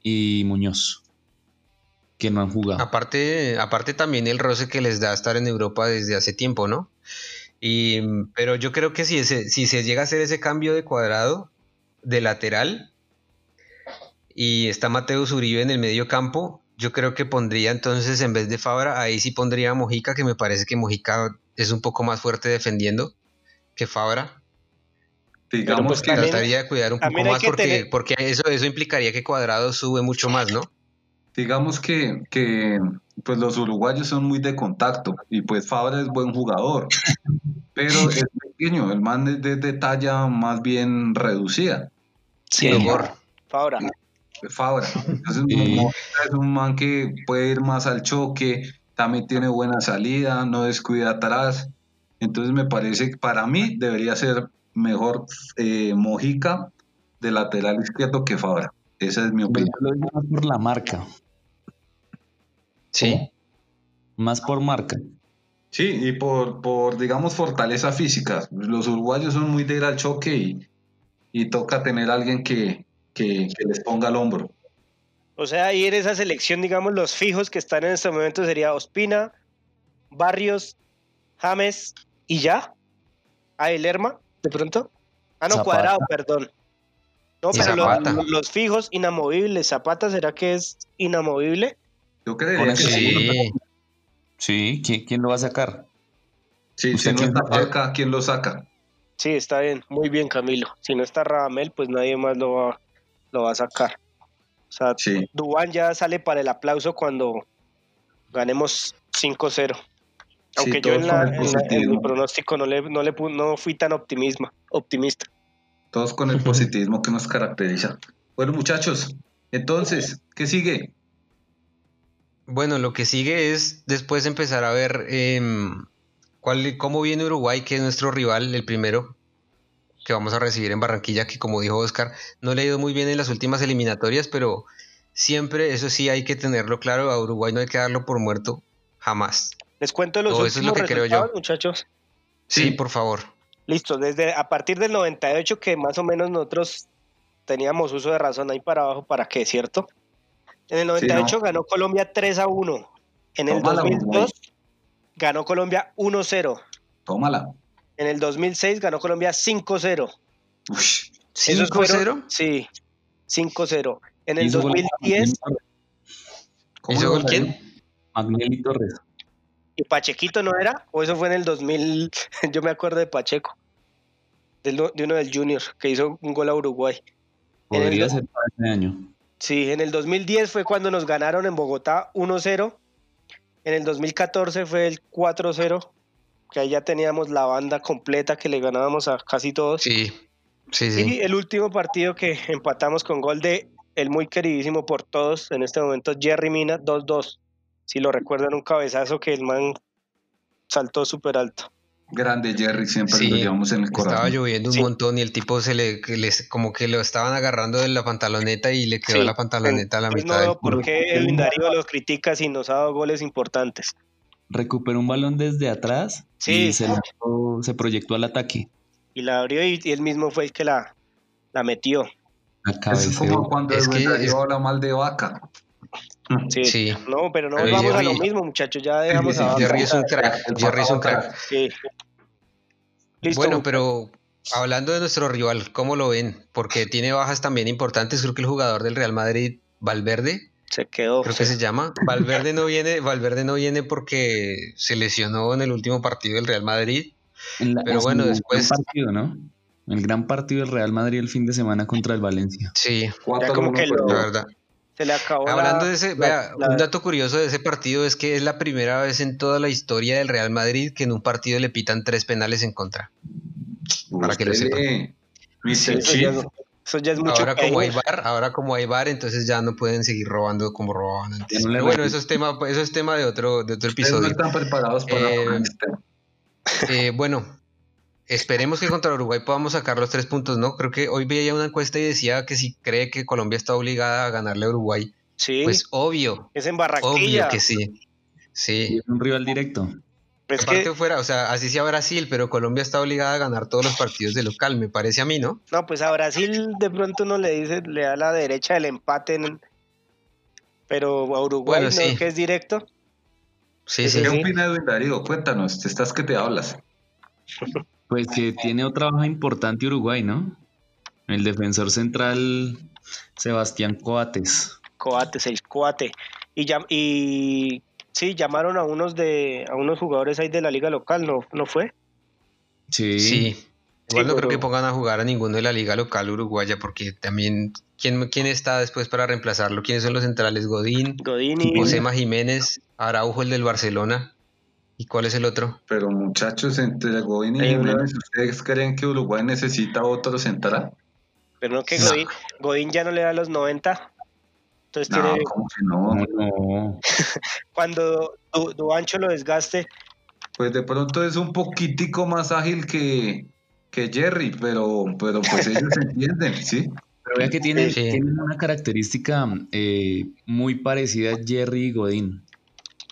y Muñoz, que no han jugado. Aparte, aparte también el roce que les da estar en Europa desde hace tiempo, ¿no? Y, pero yo creo que si, ese, si se llega a hacer ese cambio de cuadrado de lateral y está Mateus Uribe en el medio campo, yo creo que pondría entonces en vez de Fabra, ahí sí pondría a Mojica, que me parece que Mojica es un poco más fuerte defendiendo que Fabra. Digamos pues que también- Trataría de cuidar un poco más que porque, tener- porque eso, eso implicaría que Cuadrado sube mucho más, ¿no? Digamos que, que pues los uruguayos son muy de contacto y pues Fabra es buen jugador, pero es pequeño, el man es de, de talla más bien reducida. Sí, Mejor. Fabra. Fabra. Entonces. Mojica es un man que puede ir más al choque, también tiene buena salida, no descuida atrás. Entonces me parece que para mí debería ser mejor eh, Mojica de lateral izquierdo que Fabra. Esa es mi opinión. yo lo digo por la marca, Sí. más por marca. Sí, y por, por, digamos, fortaleza física. Los uruguayos son muy de ir al choque y, y toca tener a alguien que, que, que les ponga al hombro. O sea, ahí en esa selección, digamos, los fijos que están en este momento sería Ospina, Barrios, James y ya. Ah, el Lerma, de pronto. Ah, no, Zapata. cuadrado, perdón. No, pero los, los fijos inamovibles. Zapata, ¿será que es inamovible? Yo creería que sí. Sí, Sí, ¿quién, quién lo va a sacar? Sí, si ¿Usted no quién está? Falca, ¿quién lo saca? Sí, está bien, muy bien, Camilo. Si no está Radamel, pues nadie más lo va, lo va a sacar. O sea, Sí. Dubán ya sale para el aplauso cuando ganemos 5-0. Aunque yo todos en, la- con el en la- en positivismo. mi pronóstico no, le, no, le no fui tan optimismo, optimista. Todos con el positivismo que nos caracteriza. Bueno, muchachos, entonces, ¿qué sigue? Bueno, lo que sigue es después empezar a ver em, cuál, cómo viene Uruguay, que es nuestro rival, el primero que vamos a recibir en Barranquilla, que como dijo Oscar, no le ha ido muy bien en las últimas eliminatorias, pero siempre, eso sí hay que tenerlo claro, a Uruguay no hay que darlo por muerto, jamás. Les cuento los Oh, eso es lo últimos que creo resultados, yo. muchachos. Sí, Sí. por favor. Listo, desde a partir del 98 que más o menos nosotros teníamos uso de razón ahí para abajo, ¿para qué, cierto? En el 98 no. ganó Colombia 3 a 1. En el Tómala, 2002 Uruguay. ganó Colombia 1-0. Tómala. En el 2006 ganó Colombia 5-0. Ush, Esos fueron- 5-0. Sí, 5-0. En el Hizo gol 2010, ¿cómo ¿Hizo gol quién? Magnelli Torres. ¿y Pachequito no era? ¿O eso fue en el 2000? Yo me acuerdo de Pacheco, de uno del Junior, que hizo un gol a Uruguay. En el Podría ser para este año. Sí, en el 2010 fue cuando nos ganaron en Bogotá 1-0. En el 2014 fue el 4-0, que ahí ya teníamos la banda completa que le ganábamos a casi todos. Sí, sí, sí. Y el último partido que empatamos con gol de el muy queridísimo por todos en este momento, Jerry Mina, 2-2. Si lo recuerdan, un cabezazo que el man saltó súper alto. Grande Jerry, siempre Sí, lo llevamos en el Estaba corazón. lloviendo un Sí. montón y el tipo se le, les, como que lo estaban agarrando de la pantaloneta y le quedó Sí, la pantaloneta a la Entonces mitad no del por qué Edwin Darío lo critica si nos ha dado goles importantes. Recuperó un balón desde atrás Sí. y se, lanzó- se proyectó al ataque. Y la abrió y, y él mismo fue el que la, la metió. La Es como cuando Es que- Darío es- habla mal de vaca. Sí. Sí. No, pero no Pero vamos a lo mismo, muchachos. Ya dejamos a Jerry es un crack. Jerry es un crack. Sí. Listo. Bueno, pero hablando de nuestro rival, ¿cómo lo ven? Porque tiene bajas también importantes. Creo que el jugador del Real Madrid, Valverde, se quedó. creo que se llama. Valverde no viene, Valverde no viene porque se lesionó en el último partido del Real Madrid. En la- Pero en bueno, después- gran partido, ¿no? El gran partido del Real Madrid el fin de semana contra el Valencia. Sí, como que lo- la verdad. Se le acabó Hablando la- de ese, la- vea, la- un dato curioso de ese partido es que es la primera vez en toda la historia del Real Madrid que en un partido le pitan tres penales en contra. para que lo Usted sepa. lee, Mr. eso, ya, eso ya es mucho Ahora como hay bar, ahora como hay bar, entonces ya no pueden seguir robando como robaban antes. No bueno, eso es tema, eso es tema de otro, de otro Ustedes no episodio. están preparados para Eh, este. Eh, bueno, esperemos que contra Uruguay podamos sacar los tres puntos, ¿no? Creo que hoy veía una encuesta y decía que si cree que Colombia está obligada a ganarle a Uruguay, Sí, pues obvio, es en obvio Barranquilla. que sí. Sí, Y es un rival directo. Es Aparte que, fuera, o sea, así sea Brasil, pero Colombia está obligada a ganar todos los partidos de local, me parece a mí, ¿no? no, pues a Brasil de pronto uno le dice, le da la derecha del empate, en- pero a Uruguay Bueno, no, sí. que es directo. Sí, Sí, sí. ¿Qué sí. opina Edwin Darío? Cuéntanos, te estás que te hablas. Pues que tiene otra baja importante Uruguay, ¿no? El defensor central Sebastián Coates. Coates, el coate. Y, llam- y sí, llamaron a unos de a unos jugadores ahí de la liga local, ¿no, no fue? Sí. Sí. Igual Sí, no creo que pongan a jugar a ninguno de la liga local uruguaya, porque también, ¿quién, quién está después para reemplazarlo? ¿Quiénes son los centrales? Godín, Godini. Josema Jiménez, Araujo, el del Barcelona. ¿Y cuál es el otro? Pero muchachos, entre Godín y Jiménez, ¿ustedes creen que Uruguay necesita otro central? Pero no que No. Godín, Godín ya no le da los 90. Entonces No, tiene, ¿cómo que no? No, cuando Du- Duancho lo desgaste, Pues de pronto es un poquitico más ágil que, que Jerry, pero, pero pues ellos se entienden, ¿sí? Pero vea que tiene, Sí. tiene una característica eh, muy parecida a Jerry y Godín.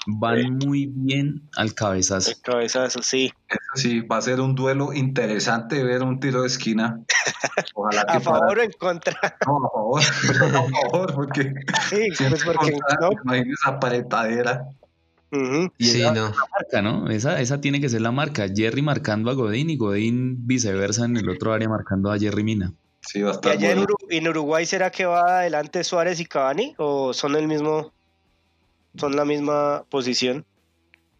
Van muy bien al cabezazo. El cabezazo, sí. Sí, va a ser un duelo interesante ver un tiro de esquina. Ojalá que ¿A favor para- o en contra? No, a favor, a favor, porque Sí, pues porque contra, no. imagínese esa apretadera. Ujú. Y Sí, esa no. es la marca, ¿no? Esa, esa tiene que ser la marca. Jerry marcando a Godín y Godín viceversa en el otro área marcando a Jerry Mina. Sí, va a ¿Y estar allá en, bueno. Uru- en Uruguay será que va adelante Suárez y Cavani? ¿O son el mismo, son la misma posición?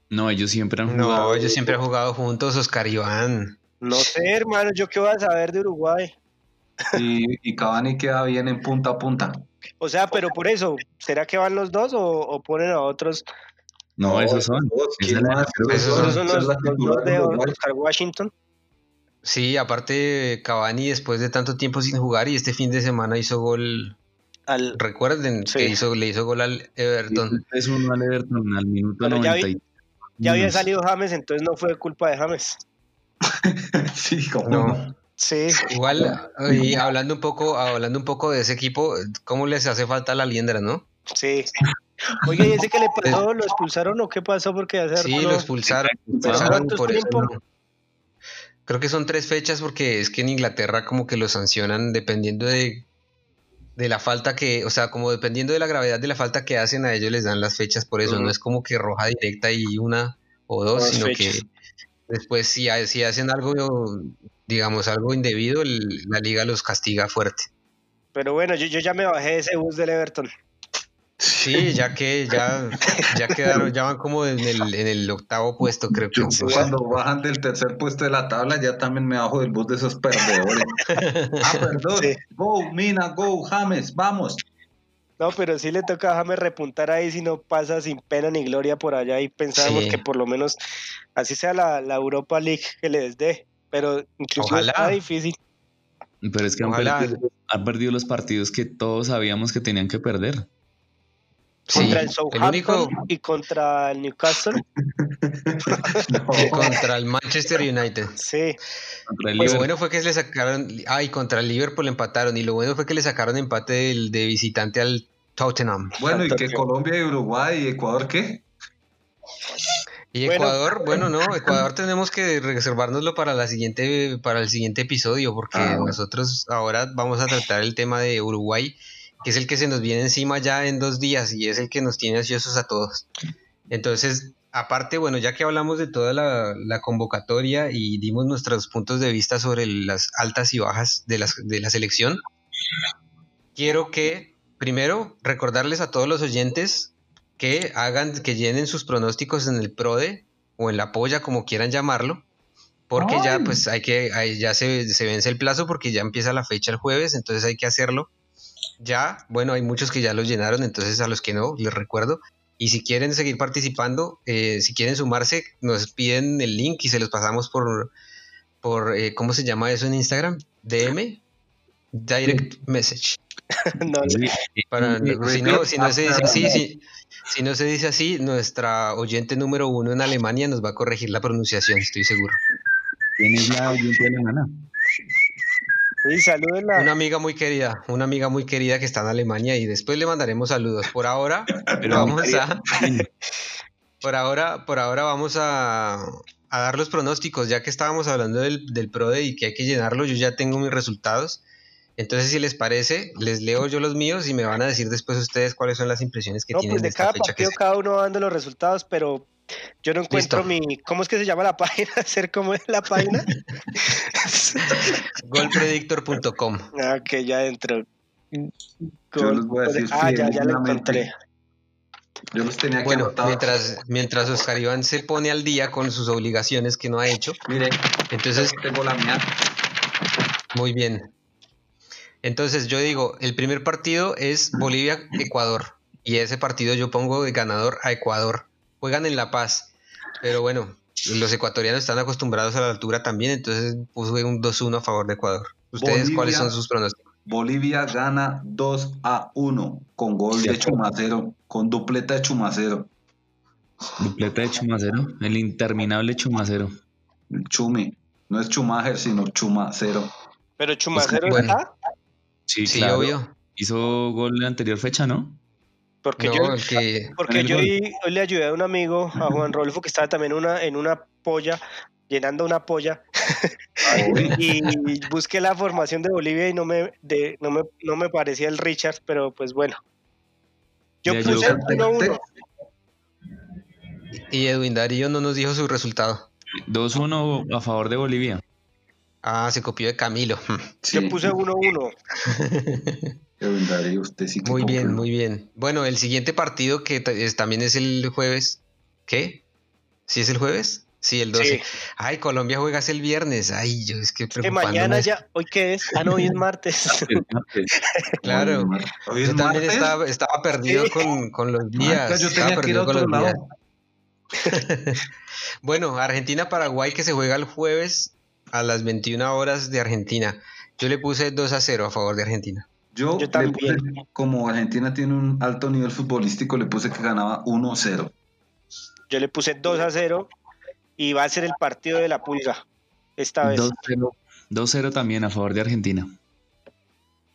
No, ellos siempre han jugado. No, ellos siempre han jugado juntos, Oscar Iván. No sé, hermano, yo qué voy a saber de Uruguay. Y, y Cavani queda bien en punta a punta. O sea, pero por eso, ¿será que van los dos o, o ponen a otros? No, esos son. Esos son- son los, dos de. Oscar Washington. Sí, aparte Cavani después de tanto tiempo sin jugar y este fin de semana hizo gol. Al, Recuerden Sí. que hizo, le hizo gol al Everton. Es uno al Everton al minuto Bueno, ya vi- 90. y- ya había salido James, entonces no fue culpa de James. Sí, como No. Sí, Igual, y hablando un poco, hablando un poco de ese equipo, ¿cómo les hace falta la liendra, no? sí. Oye, ¿y ese que le pasó? ¿Lo expulsaron o qué pasó? Porque hace Sí, lo expulsaron. ¿Pero expulsaron por tiempo? Creo que son tres fechas porque es que en Inglaterra como que lo sancionan dependiendo de, de la falta que, o sea, como dependiendo de la gravedad de la falta que hacen, a ellos les dan las fechas por eso. No es como que roja directa y una o dos, sino fechas. que después si, si hacen algo, digamos, algo indebido, el- la liga los castiga fuerte. Pero bueno, yo, yo ya me bajé de ese bus del Everton. Sí, ya que ya, ya quedaron, ya van como en el, en el octavo puesto, creo que. Yo cuando bajan del tercer puesto de la tabla ya también me bajo del bus de esos perdedores. ah, perdón. Sí. Go, Mina, go, James, vamos. No, pero sí le toca a James repuntar ahí si no pasa sin pena ni gloria por allá y pensábamos Sí. que por lo menos así sea la, la Europa League que les dé. Pero incluso Ojalá. está difícil. Pero es que han Ojalá. perdido, han perdido los partidos que todos sabíamos que tenían que perder. Sí, contra el el Southampton único y contra el Newcastle. y contra el Manchester United. Sí, Lo Liverpool. bueno fue que le sacaron, ay, contra el Liverpool empataron y lo bueno fue que le sacaron empate del, de visitante al Tottenham. Bueno, y que. Colombia y Uruguay y Ecuador, ¿qué? Y Bueno. Ecuador, bueno, no, Ecuador tenemos que reservárnoslo para la siguiente, para el siguiente episodio, porque Ah, bueno. nosotros ahora vamos a tratar el tema de Uruguay, que es el que se nos viene encima ya en dos días y es el que nos tiene ansiosos a todos. Entonces, aparte, bueno, ya que hablamos de toda la, la convocatoria y dimos nuestros puntos de vista sobre las altas y bajas de, las, de la selección, quiero que primero recordarles a todos los oyentes que hagan, que llenen sus pronósticos en el PRODE o en la polla, como quieran llamarlo, porque ya pues hay que, hay- ya se, se vence el plazo porque ya empieza la fecha el jueves, entonces hay que hacerlo. Ya, bueno, hay muchos que ya los llenaron, entonces a los que no, les recuerdo. Y si quieren seguir participando, eh, si quieren sumarse, nos piden el link y se los pasamos por, por eh, ¿cómo se llama eso en Instagram? DM, Direct Message. no, Para, si, no, si, no se dice así, si, si no se dice así, nuestra oyente número uno en Alemania nos va a corregir la pronunciación, estoy seguro. ¿Quién es la oyente alemana? Salúdenla. Una amiga muy querida, una amiga muy querida que está en Alemania y después le mandaremos saludos. Por ahora, Pero vamos a, por ahora, por ahora vamos a, a dar los pronósticos, ya que estábamos hablando del, del PRODE y que hay que llenarlo, yo ya tengo mis resultados. Entonces, si les parece, les leo yo los míos y me van a decir después ustedes cuáles son las impresiones que No, tienen pues de de esta cada fecha que partido se- cada uno va dando los resultados, pero yo no encuentro Listo. mi. ¿Cómo es que se llama la página? ¿Hacer cómo es la página? golpredictor.com. ah, que ya dentro. Yo les voy a decir Ah, ya, ya lo encontré. Yo los tenía que Bueno, anotar. mientras, mientras Oscar Iván se pone al día con sus obligaciones que no ha hecho, Mire, entonces, tengo la mía. muy bien. Entonces, yo digo, el primer partido es Bolivia-Ecuador. Y ese partido yo pongo de ganador a Ecuador. Juegan en La Paz. Pero bueno, los ecuatorianos están acostumbrados a la altura también, entonces puse un 2-1 a favor de Ecuador. ¿Ustedes Bolivia. cuáles son sus pronósticos? Bolivia gana 2 a 1 con gol De. Chumacero, con dupleta de Chumacero. Dupleta de Chumacero, el interminable Chumacero. El Chumi. No es Chumager, sino Chumacero. Pero Chumacero Bueno. está. Sí, Sí, claro. obvio. Hizo gol en la anterior fecha, ¿no? Porque No, yo, que... porque yo hoy, hoy le ayudé a un amigo, a Juan Rolfo, que estaba también una, en una polla, llenando una polla, y busqué la formación de Bolivia y no me, de, no me, no me parecía el Richard, pero pues bueno. Yo Ya, puse yo- 1-1. Y Edwin Darío no nos dijo su resultado. 2-1 a favor de Bolivia. Ah, se copió de Camilo. Sí, Yo puse 1-1. Edwin Darío, usted sí que Muy bien, muy bien. Bueno, el siguiente partido que es- también es el jueves. ¿Qué? ¿Sí es el jueves? Sí, el 12. Sí. Ay, Colombia juegas el viernes. Ay, yo es que Que mañana ya, ¿hoy qué es? Ah, no, hoy es martes. Claro. Hoy es Yo también martes. estaba, estaba perdido Sí. con, con los días. yo estaba tenía que ir perdido a con otro los días. lado. Bueno, Argentina-Paraguay que se juega el jueves a las 21 horas de Argentina. Yo le puse 2 a 0 a favor de Argentina. Yo, Yo le también. puse- como Argentina tiene un alto nivel futbolístico, le puse que ganaba 1-0. Yo le puse 2 a 0 y va a ser el partido de la pulga. Esta vez. 2-0 2-0 también a favor de Argentina.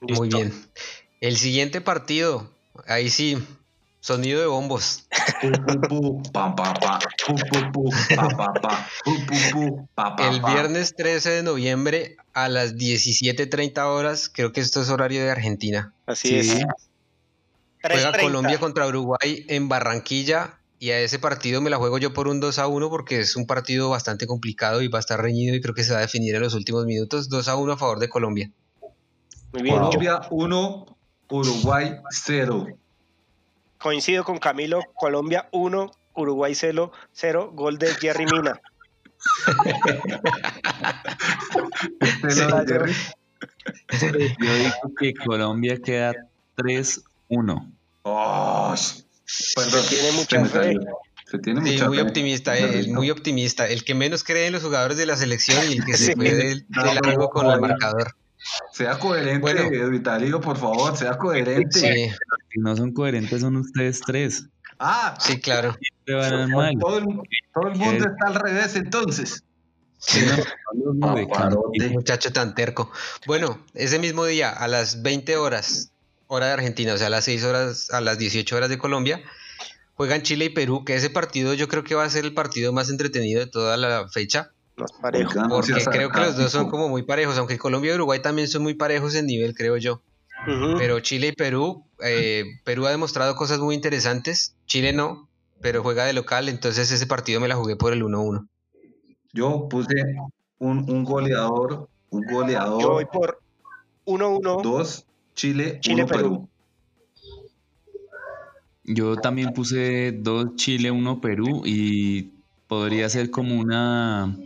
Muy Listo. bien. El siguiente partido, ahí sí, sonido de bombos. El viernes 13 de noviembre a las 17.30 horas, creo que esto es horario de Argentina. Así Sí. es. Juega 3:30. Colombia contra Uruguay en Barranquilla y a ese partido me la juego yo por un 2 a 1 porque es un partido bastante complicado y va a estar reñido y creo que se va a definir en los últimos minutos. 2 a 1 a favor de Colombia. Muy bien. Colombia 1, Uruguay 0. Coincido con Camilo. Colombia 1, Uruguay 0, 0, gol de Jerry Mina. Este Jerry. Yo digo que Colombia queda 3-1. Oh, perdón, tiene mucha fe. Se tiene Sí, mucha muy fe. optimista, Me eh, muy optimista. El que menos cree en los jugadores de la selección y el que se Sí. fue del, No, del largo no, con no, el marcador. Sea coherente, Bueno. Por favor, sea coherente. Sí, No son coherentes, son ustedes tres. Ah, sí, claro. Van mal. todo el, todo el mundo está al revés entonces. Sí, Paparote. qué muchacho tan terco. Bueno, ese mismo día, a las 20 horas, hora de Argentina, o sea, a las 6 horas, a las 18 horas de Colombia, juegan Chile y Perú, que ese partido yo creo que va a ser el partido más entretenido de toda la fecha, Más parejo. Oiga, no porque creo que los dos son como muy parejos, aunque Colombia y Uruguay también son muy parejos en nivel, creo yo. Pero Chile y Perú, eh, Perú ha demostrado cosas muy interesantes, Chile no, pero juega de local, entonces ese partido me la jugué por el 1-1. Yo puse un, un goleador, un Yo voy goleador, por 1-1. dos, Chile, Chile, uno, Perú. Yo también puse 2 Chile, 1 Perú y podría ser como una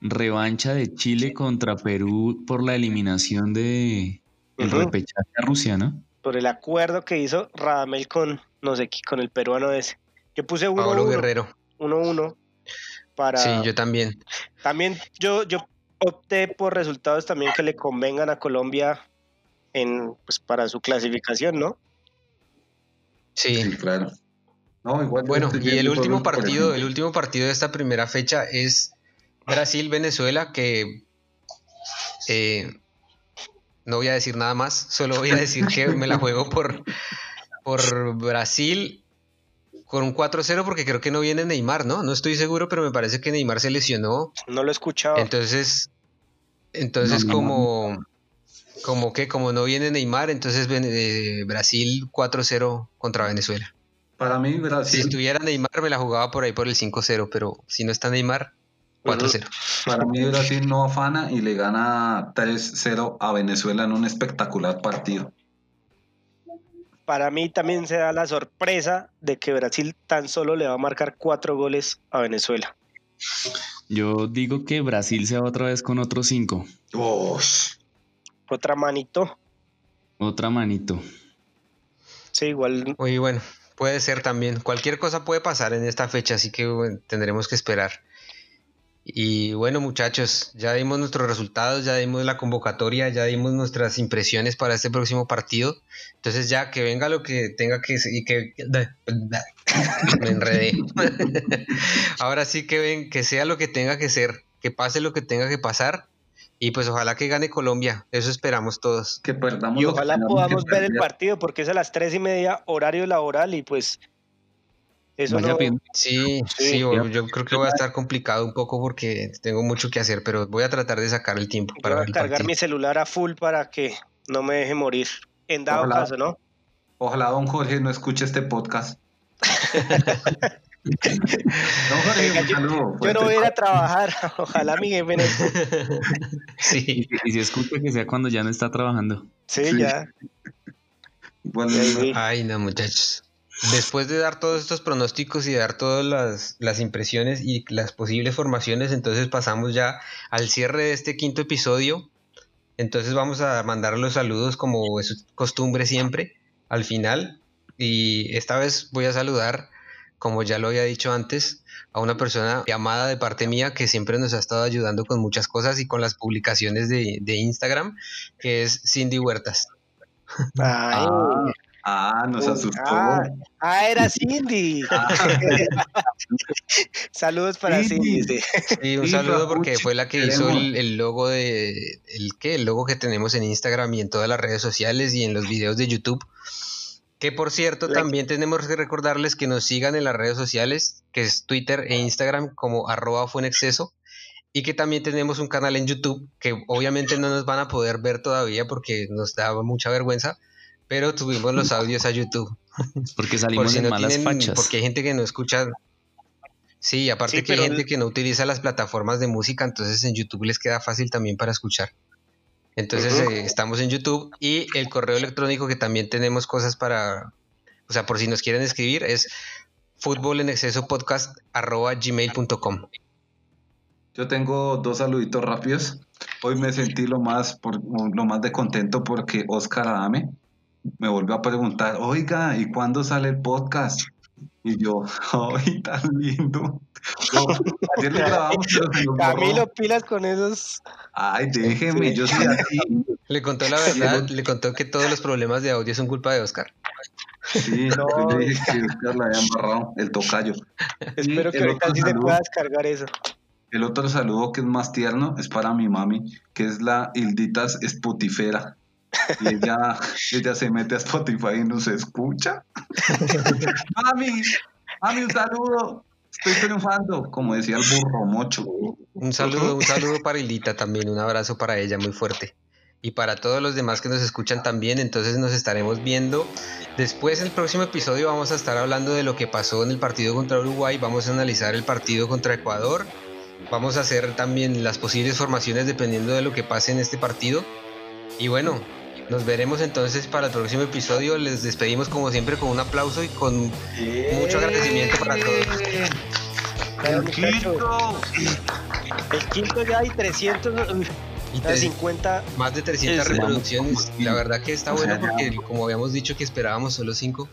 revancha de Chile contra Perú por la eliminación de el Ujú. repechaje a Rusia, ¿no? Por el acuerdo que hizo Radamel con, no sé, qué- con el peruano ese. Yo puse Pablo 1-1. Guerrero. 1-1 para Sí, yo también. también yo yo opté por resultados también que le convengan a Colombia en pues para su clasificación, ¿no? Sí. Sí, claro. No, igual Bueno, y el último partido, el último partido de esta primera fecha es Brasil-Venezuela, que eh, no voy a decir nada más, solo voy a decir que me la juego por, por Brasil con un 4-0 porque creo que no viene Neymar, ¿no? No estoy seguro, pero me parece que Neymar se lesionó. No lo he escuchado. Entonces, entonces No, no, como, como que como no viene Neymar, entonces eh, Brasil 4-0 contra Venezuela. Para mí, Si Brasil, estuviera Neymar, me la jugaba por ahí por el 5-0, pero si no está Neymar, 4-0. para mí Brasil no afana y le gana 3-0 a Venezuela en un espectacular partido. Para mí también se da la sorpresa de que Brasil tan solo le va a marcar cuatro goles a Venezuela. Yo digo que Brasil se va otra vez con otros 5. Ush. Otra manito. Otra manito. Sí, igual Muy bueno, puede ser también. Cualquier cosa puede pasar en esta fecha, así que bueno, tendremos que esperar. Y bueno, muchachos, ya dimos nuestros resultados, ya dimos la convocatoria, ya dimos nuestras impresiones para este próximo partido. Entonces ya que venga lo que tenga que y que me enredé. Ahora sí que ven que sea lo que tenga que ser, que pase lo que tenga que pasar Y pues ojalá que gane Colombia, eso esperamos todos. Que perdamos Y ojalá podamos que ver el partido porque es a las tres y media horario laboral y pues eso no. Sí, Sí. sí, yo, yo creo que va a estar complicado un poco porque tengo mucho que hacer, pero voy a tratar de sacar el tiempo para voy ver a cargar mi celular a full para que no me deje morir. En dado Ojalá. caso, ¿no? Ojalá don Jorge no escuche este podcast. don Jorge, un yo- no voy a ir a trabajar. Ojalá mi jefe no. sí, Y, si escucha que sea cuando ya no está trabajando. Sí, Sí. ya. Ahí- ay no muchachos. Después de dar todos estos pronósticos y dar todas las, las impresiones y las posibles formaciones, entonces pasamos ya al cierre de este quinto episodio. Entonces vamos a mandar los saludos como es costumbre siempre al final. Y esta vez voy a saludar, como ya lo había dicho antes, a una persona llamada de parte mía que siempre nos ha estado ayudando con muchas cosas y con las publicaciones de, de Instagram, que es Cindy Huertas. Ay. Ah, ah, nos asustó. Ah, ah, era Cindy. Saludos para Cindy. Cindy. sí. Sí, un Sí, saludo porque fue la que hizo el, el logo de el qué, el logo que tenemos en Instagram y en todas las redes sociales y en los videos de YouTube. Que por cierto, La- también tenemos que recordarles que nos sigan en las redes sociales, que es Twitter e Instagram como arroba fue en exceso. Y que también tenemos un canal en YouTube que obviamente no nos van a poder ver todavía porque nos da mucha vergüenza, pero tuvimos los audios a YouTube. Porque Por salimos si en no malas tienen, fachas. porque hay gente que no escucha. Sí, aparte Sí, que hay gente el- que no utiliza las plataformas de música, entonces en YouTube les queda fácil también para escuchar. Entonces eh, estamos en YouTube y el correo electrónico que también tenemos cosas para, o sea, por si nos quieren escribir es fútbol en exceso podcast gmail.com. Yo tengo dos saluditos rápidos. Hoy me sentí lo más, por, lo más de contento porque Oscar Adame me volvió a preguntar, oiga, ¿y cuándo sale el podcast? Y yo, ¡ay, tan lindo! Yo, ayer lo grabamos, pero se nos borró. Camilo, pilas con esos. Ay, déjeme, Sí. yo soy así. Le contó la verdad, le contó que todos los problemas de audio son culpa de Oscar. Sí, No. yo le dije que Oscar la había embarrado, el tocayo. Espero que ahorita sí se pueda descargar eso. El otro saludo que es más tierno es para mi mami, que es la Hilditas Spotifera. Y ella, ella se mete a Spotify y nos escucha. mami, mami, un saludo. Estoy triunfando, como decía el burro mocho. Un saludo, un saludo para Hildita también, un abrazo para ella muy fuerte. Y para todos los demás que nos escuchan también, entonces nos estaremos viendo. Después, en el próximo episodio, vamos a estar hablando de lo que pasó en el partido contra Uruguay. Vamos a analizar el partido contra Ecuador. Vamos a hacer también las posibles formaciones dependiendo de lo que pase en este partido. Y bueno, nos veremos entonces para el próximo episodio. Les despedimos como siempre con un aplauso y con mucho agradecimiento para todos. ¡El quinto! El quinto ya hay 300, uy, Y ya te- 50. Más de 300 Sí, sí. reproducciones. La verdad que está bueno porque como habíamos dicho que esperábamos solo 5,